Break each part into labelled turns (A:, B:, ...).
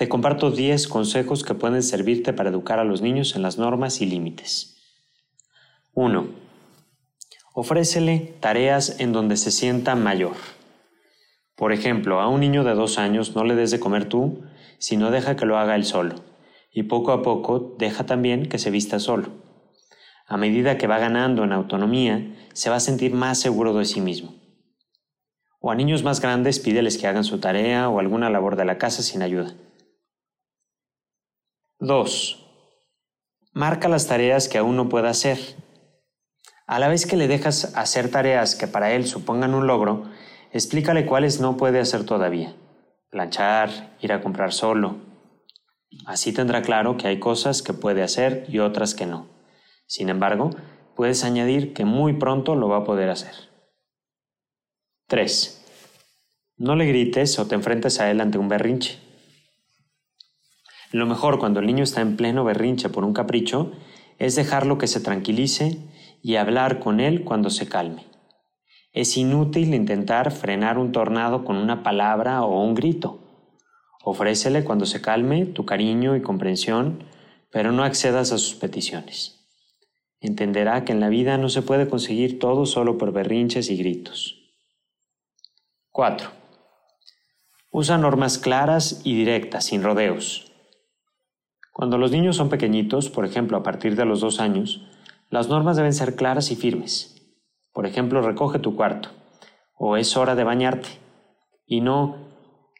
A: te comparto 10 consejos que pueden servirte para educar a los niños en las normas y límites. 1. Ofrécele tareas en donde se sienta mayor. Por ejemplo, a un niño de dos años no le des de comer tú, sino deja que lo haga él solo, y poco a poco deja también que se vista solo. A medida que va ganando en autonomía, se va a sentir más seguro de sí mismo. O a niños más grandes pídeles que hagan su tarea o alguna labor de la casa sin ayuda. 2. Marca las tareas que aún no pueda hacer. A la vez que le dejas hacer tareas que para él supongan un logro, explícale cuáles no puede hacer todavía. Planchar, ir a comprar solo. Así tendrá claro que hay cosas que puede hacer y otras que no. Sin embargo, puedes añadir que muy pronto lo va a poder hacer. 3. No le grites o te enfrentes a él ante un berrinche. Lo mejor cuando el niño está en pleno berrinche por un capricho es dejarlo que se tranquilice y hablar con él cuando se calme. Es inútil intentar frenar un tornado con una palabra o un grito. Ofrécele cuando se calme tu cariño y comprensión, pero no accedas a sus peticiones. Entenderá que en la vida no se puede conseguir todo solo por berrinches y gritos. 4. Usa normas claras y directas, sin rodeos. Cuando los niños son pequeñitos, por ejemplo a partir de los dos años, las normas deben ser claras y firmes. Por ejemplo, recoge tu cuarto, o es hora de bañarte, y no,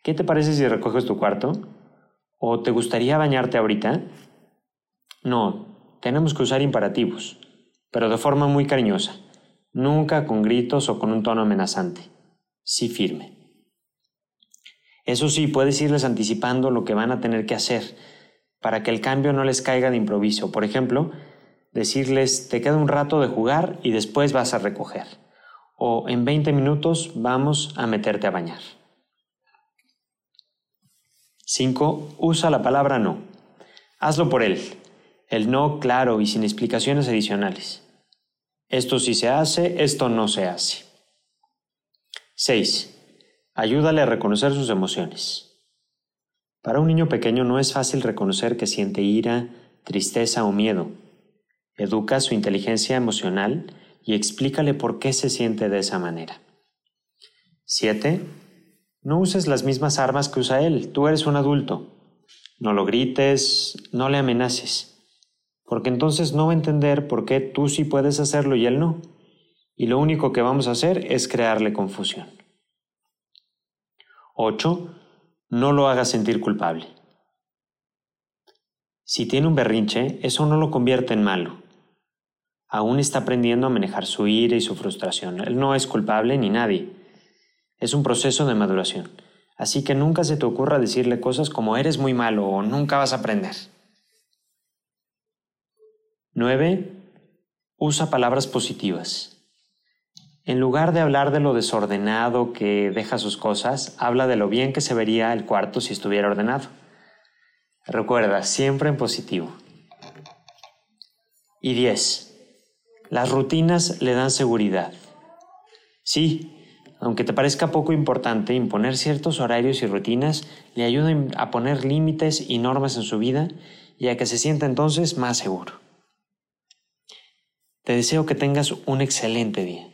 A: ¿qué te parece si recoges tu cuarto? ¿O te gustaría bañarte ahorita? No, tenemos que usar imperativos, pero de forma muy cariñosa, nunca con gritos o con un tono amenazante, sí firme. Eso sí, puedes irles anticipando lo que van a tener que hacer para que el cambio no les caiga de improviso. Por ejemplo, decirles, te queda un rato de jugar y después vas a recoger. O en 20 minutos vamos a meterte a bañar. 5. Usa la palabra no. Hazlo por él. El no claro y sin explicaciones adicionales. Esto sí se hace, esto no se hace. 6. Ayúdale a reconocer sus emociones. Para un niño pequeño no es fácil reconocer que siente ira, tristeza o miedo. Educa su inteligencia emocional y explícale por qué se siente de esa manera. 7. No uses las mismas armas que usa él. Tú eres un adulto. No lo grites, no le amenaces, porque entonces no va a entender por qué tú sí puedes hacerlo y él no. Y lo único que vamos a hacer es crearle confusión. 8. No lo hagas sentir culpable. Si tiene un berrinche, eso no lo convierte en malo. Aún está aprendiendo a manejar su ira y su frustración. Él no es culpable ni nadie. Es un proceso de maduración. Así que nunca se te ocurra decirle cosas como eres muy malo o nunca vas a aprender. 9. Usa palabras positivas. En lugar de hablar de lo desordenado que deja sus cosas, habla de lo bien que se vería el cuarto si estuviera ordenado. Recuerda, siempre en positivo. Y 10. Las rutinas le dan seguridad. Sí, aunque te parezca poco importante, imponer ciertos horarios y rutinas le ayuda a poner límites y normas en su vida y a que se sienta entonces más seguro. Te deseo que tengas un excelente día.